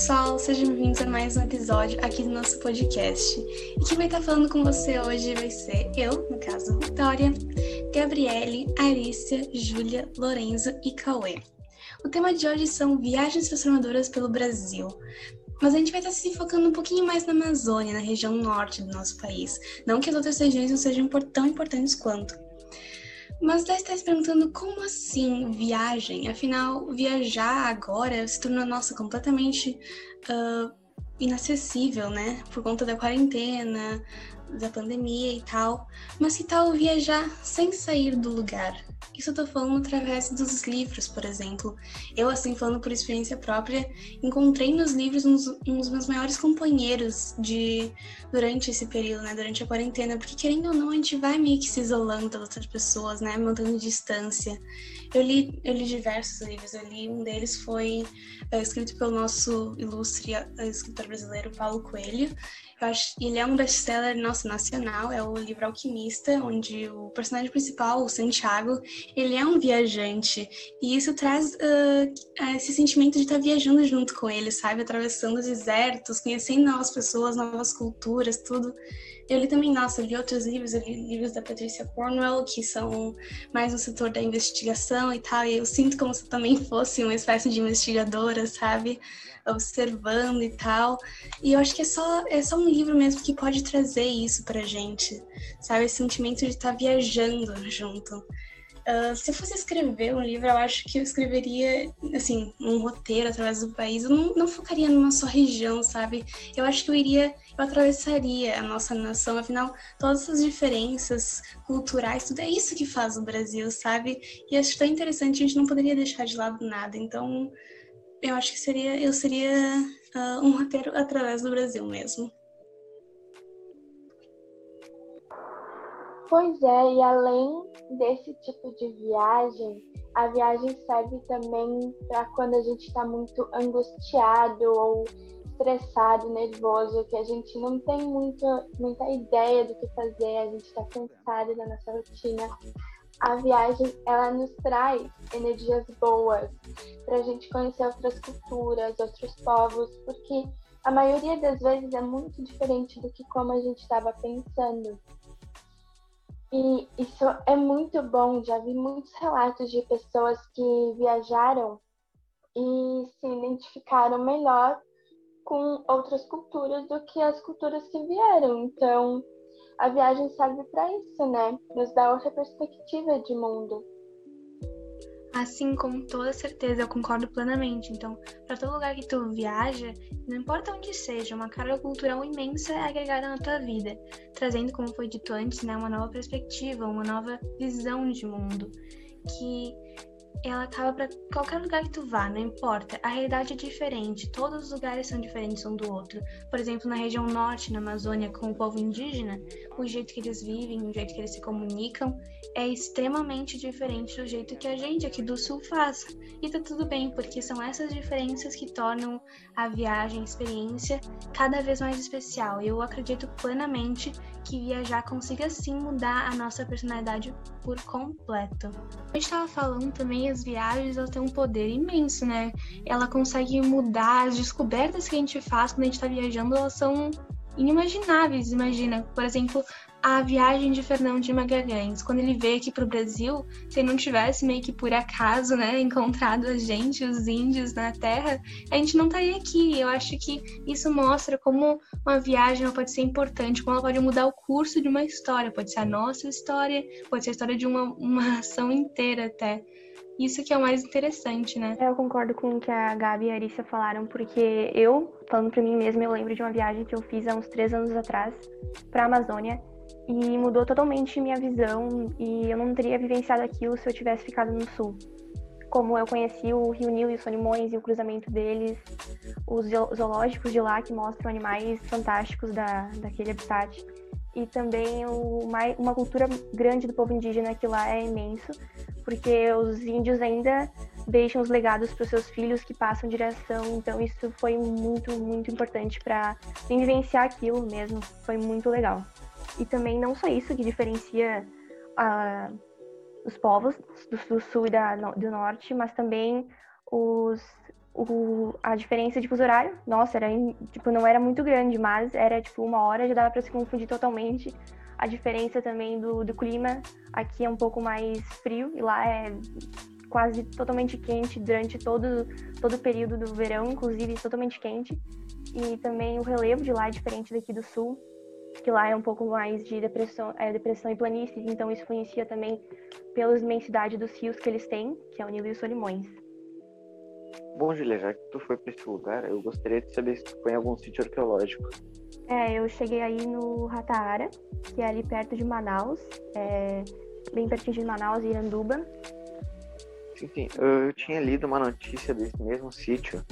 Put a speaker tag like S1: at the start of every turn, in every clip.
S1: pessoal, sejam bem-vindos a mais um episódio aqui do nosso podcast. E quem vai estar falando com você hoje vai ser eu, no caso, Vitória, Gabriele, Arícia, Júlia, Lorenzo e Cauê. O tema de hoje são viagens transformadoras pelo Brasil. Mas a gente vai estar se focando um pouquinho mais na Amazônia, na região norte do nosso país. Não que as outras regiões não sejam tão importantes quanto. Mas deve estar se perguntando como assim viagem? Afinal, viajar agora se tornou, nossa, completamente uh, inacessível, né? Por conta da quarentena, da pandemia e tal. Mas que tal viajar sem sair do lugar? Isso eu tô falando através dos livros, por exemplo. Eu, assim, falando por experiência própria, encontrei nos livros uns, uns dos meus maiores companheiros de durante esse período, né? Durante a quarentena, porque querendo ou não, a gente vai meio que se isolando das outras pessoas, né? Mantendo distância. Eu li, eu li diversos livros. Eu li um deles foi é, escrito pelo nosso ilustre eh, escritor brasileiro Paulo Coelho. Acho, ele é um best-seller nosso nacional, é o livro Alquimista, onde o personagem principal, o Santiago, ele é um viajante. E isso traz uh, esse sentimento de estar viajando junto com ele, sabe? Atravessando os desertos, conhecendo novas pessoas, novas culturas, tudo. Eu li também, nossa, li outros livros, eu li livros da Patricia Cornwell, que são mais no setor da investigação e tal, e eu sinto como se eu também fosse uma espécie de investigadora, sabe? observando e tal. E eu acho que é só, é só um livro mesmo que pode trazer isso pra gente, sabe? Esse sentimento de estar tá viajando junto. Uh, se eu fosse escrever um livro, eu acho que eu escreveria, assim, um roteiro através do país. Eu não, não focaria numa só região, sabe? Eu acho que eu iria, eu atravessaria a nossa nação. Afinal, todas essas diferenças culturais, tudo é isso que faz o Brasil, sabe? E acho tão interessante, a gente não poderia deixar de lado nada. Então, eu acho que seria, eu seria uh, um roteiro através do Brasil mesmo.
S2: Pois é, e além desse tipo de viagem, a viagem serve também para quando a gente está muito angustiado ou estressado, nervoso, que a gente não tem muita, muita ideia do que fazer, a gente está cansado da nossa rotina a viagem ela nos traz energias boas para a gente conhecer outras culturas, outros povos, porque a maioria das vezes é muito diferente do que como a gente estava pensando. E isso é muito bom. Já vi muitos relatos de pessoas que viajaram e se identificaram melhor com outras culturas do que as culturas que vieram. Então, a viagem serve para isso, né? Nos dá outra perspectiva de mundo.
S1: Assim, com toda certeza, eu concordo plenamente. Então, para todo lugar que tu viaja, não importa onde seja, uma carga cultural imensa é agregada na tua vida, trazendo, como foi dito antes, né, uma nova perspectiva, uma nova visão de mundo, que ela acaba para qualquer lugar que tu vá, não importa. A realidade é diferente, todos os lugares são diferentes um do outro. Por exemplo, na região norte, na Amazônia, com o povo indígena, o jeito que eles vivem, o jeito que eles se comunicam é extremamente diferente do jeito que a gente aqui do sul faz. E tá tudo bem, porque são essas diferenças que tornam a viagem, a experiência cada vez mais especial. Eu acredito plenamente que viajar consiga sim mudar a nossa personalidade por completo. A gente estava falando também as viagens elas têm um poder imenso, né? Ela consegue mudar as descobertas que a gente faz quando a gente está viajando, elas são inimagináveis. Imagina, por exemplo, a viagem de Fernão de Magalhães. Quando ele veio aqui para o Brasil, se ele não tivesse meio que por acaso, né, encontrado a gente, os índios na Terra, a gente não estaria aqui. Eu acho que isso mostra como uma viagem pode ser importante, como ela pode mudar o curso de uma história. Pode ser a nossa história, pode ser a história de uma, uma ação inteira até. Isso que é o mais interessante, né?
S3: Eu concordo com o que a Gabi e a Arissa falaram, porque eu, falando para mim mesma, eu lembro de uma viagem que eu fiz há uns três anos atrás para a Amazônia e mudou totalmente minha visão e eu não teria vivenciado aquilo se eu tivesse ficado no sul. Como eu conheci o Rio Nilo e os Solimões e o cruzamento deles, os zoológicos de lá que mostram animais fantásticos da, daquele habitat e também uma cultura grande do povo indígena que lá é imenso, porque os índios ainda deixam os legados para os seus filhos que passam direção, então isso foi muito, muito importante para vivenciar aquilo mesmo, foi muito legal. E também não só isso que diferencia uh, os povos do, do sul e da, do norte, mas também os o, a diferença de fuso horário, nossa, era, tipo, não era muito grande, mas era tipo uma hora já dava para se confundir totalmente. A diferença também do, do clima, aqui é um pouco mais frio e lá é quase totalmente quente durante todo, todo o período do verão, inclusive totalmente quente. E também o relevo de lá é diferente daqui do sul, que lá é um pouco mais de depressão, é, depressão e planícies, então isso influencia também pela imensidade dos rios que eles têm, que é o Nilo e os Solimões.
S4: Bom, Julia, já que tu foi para esse lugar, eu gostaria de saber se tu foi em algum sítio arqueológico.
S3: É, eu cheguei aí no Rataara, que é ali perto de Manaus, é, bem pertinho de Manaus e Iranduba.
S4: Sim, sim. Eu tinha lido uma notícia desse mesmo sítio,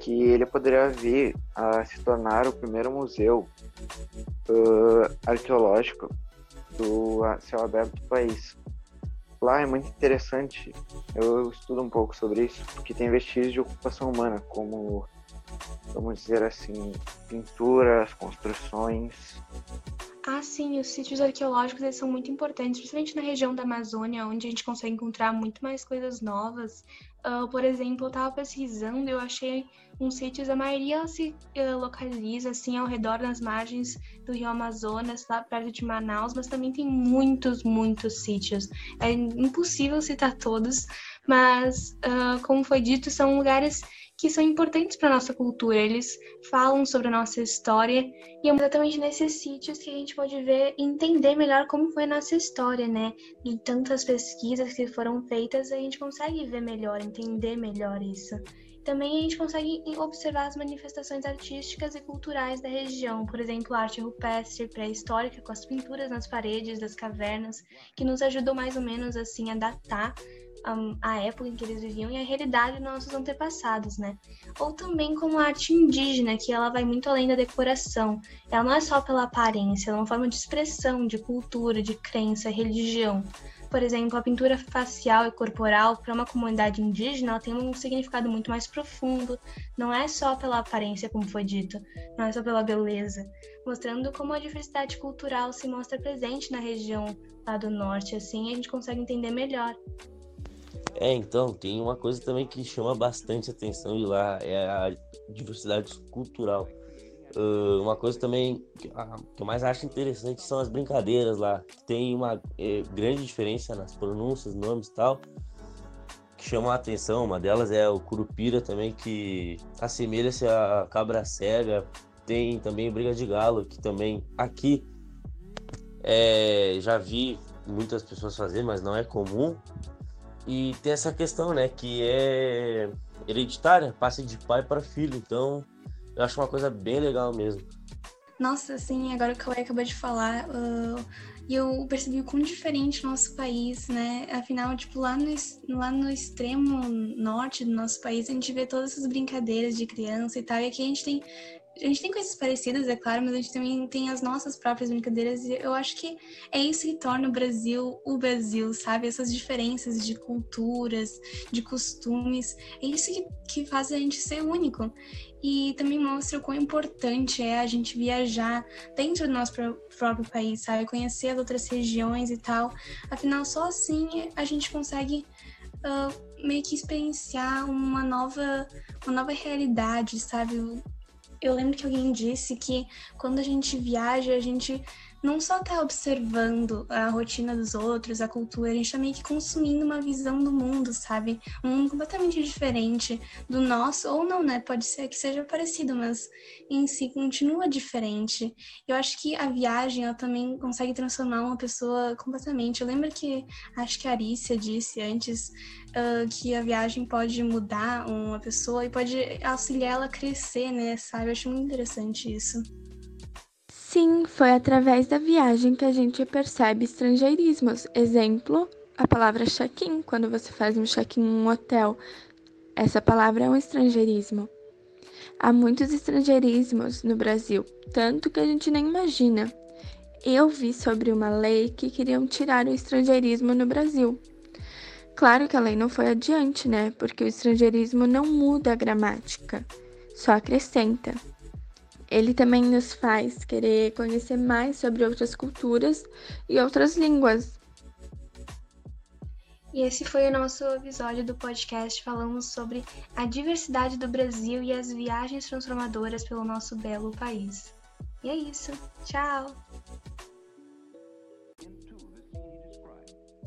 S4: que ele poderia vir a se tornar o primeiro museu uh, arqueológico do céu aberto do país. Lá é muito interessante, eu estudo um pouco sobre isso, porque tem vestígios de ocupação humana, como, vamos dizer assim, pinturas, construções.
S5: Ah, sim, os sítios arqueológicos eles são muito importantes, principalmente na região da Amazônia, onde a gente consegue encontrar muito mais coisas novas. Uh, por exemplo, eu estava pesquisando, eu achei uns sítios, a maioria se uh, localiza assim ao redor das margens do Rio Amazonas, lá perto de Manaus, mas também tem muitos, muitos sítios. É impossível citar todos, mas uh, como foi dito, são lugares que são importantes para nossa cultura. Eles falam sobre a nossa história e é exatamente nesses sítios que a gente pode ver e entender melhor como foi a nossa história, né? De tantas pesquisas que foram feitas, a gente consegue ver melhor, entender melhor isso. Também a gente consegue observar as manifestações artísticas e culturais da região, por exemplo, a arte rupestre pré-histórica com as pinturas nas paredes das cavernas, que nos ajudam mais ou menos assim a datar a, época em que eles viviam e a realidade dos nossos antepassados, né? Ou também como a arte indígena, que ela vai muito além da decoração. Ela não é só pela aparência, ela é uma forma de expressão, de cultura, de crença, religião. Por exemplo, a pintura facial e corporal para uma comunidade indígena ela tem um significado muito mais profundo. Não é só pela aparência, como foi dito, não é só pela beleza, mostrando como a diversidade cultural se mostra presente na região lá do norte. Assim, a gente consegue entender melhor.
S6: É, então, tem uma coisa também que chama bastante atenção lá, é a diversidade cultural. Uh, uma coisa também que, que eu mais acho interessante são as brincadeiras lá. Tem uma é, grande diferença nas pronúncias, nomes e tal, que chamam a atenção. Uma delas é o curupira também, que assemelha-se a cabra cega. Tem também briga de galo, que também aqui é, já vi muitas pessoas fazer, mas não é comum. E tem essa questão, né, que é hereditária, passa de pai para filho. Então, eu acho uma coisa bem legal mesmo.
S5: Nossa, assim, agora que o Cauê acabou de falar, uh, eu percebi o quão diferente o nosso país, né? Afinal, tipo, lá no, lá no extremo norte do nosso país, a gente vê todas essas brincadeiras de criança e tal, e aqui a gente tem a gente tem coisas parecidas, é claro, mas a gente também tem as nossas próprias brincadeiras e eu acho que é isso que torna o Brasil o Brasil, sabe? Essas diferenças de culturas, de costumes, é isso que, que faz a gente ser único. E também mostra o quão importante é a gente viajar dentro do nosso próprio país, sabe? Conhecer as outras regiões e tal. Afinal, só assim a gente consegue uh, meio que experienciar uma nova, uma nova realidade, sabe? Eu lembro que alguém disse que quando a gente viaja, a gente não só está observando a rotina dos outros, a cultura, a gente está meio que consumindo uma visão do mundo, sabe? Um mundo completamente diferente do nosso, ou não, né? Pode ser que seja parecido, mas em si continua diferente. Eu acho que a viagem, ela também consegue transformar uma pessoa completamente. Eu lembro que, acho que a Arícia disse antes uh, que a viagem pode mudar uma pessoa e pode auxiliar ela a crescer, né? Sabe? Eu acho muito interessante isso.
S7: Sim, foi através da viagem que a gente percebe estrangeirismos. Exemplo, a palavra check-in, quando você faz um check-in em um hotel. Essa palavra é um estrangeirismo. Há muitos estrangeirismos no Brasil, tanto que a gente nem imagina. Eu vi sobre uma lei que queriam tirar o estrangeirismo no Brasil. Claro que a lei não foi adiante, né? Porque o estrangeirismo não muda a gramática, só acrescenta. Ele também nos faz querer conhecer mais sobre outras culturas e outras línguas.
S5: E esse foi o nosso episódio do podcast. Falamos sobre a diversidade do Brasil e as viagens transformadoras pelo nosso belo país. E é isso. Tchau!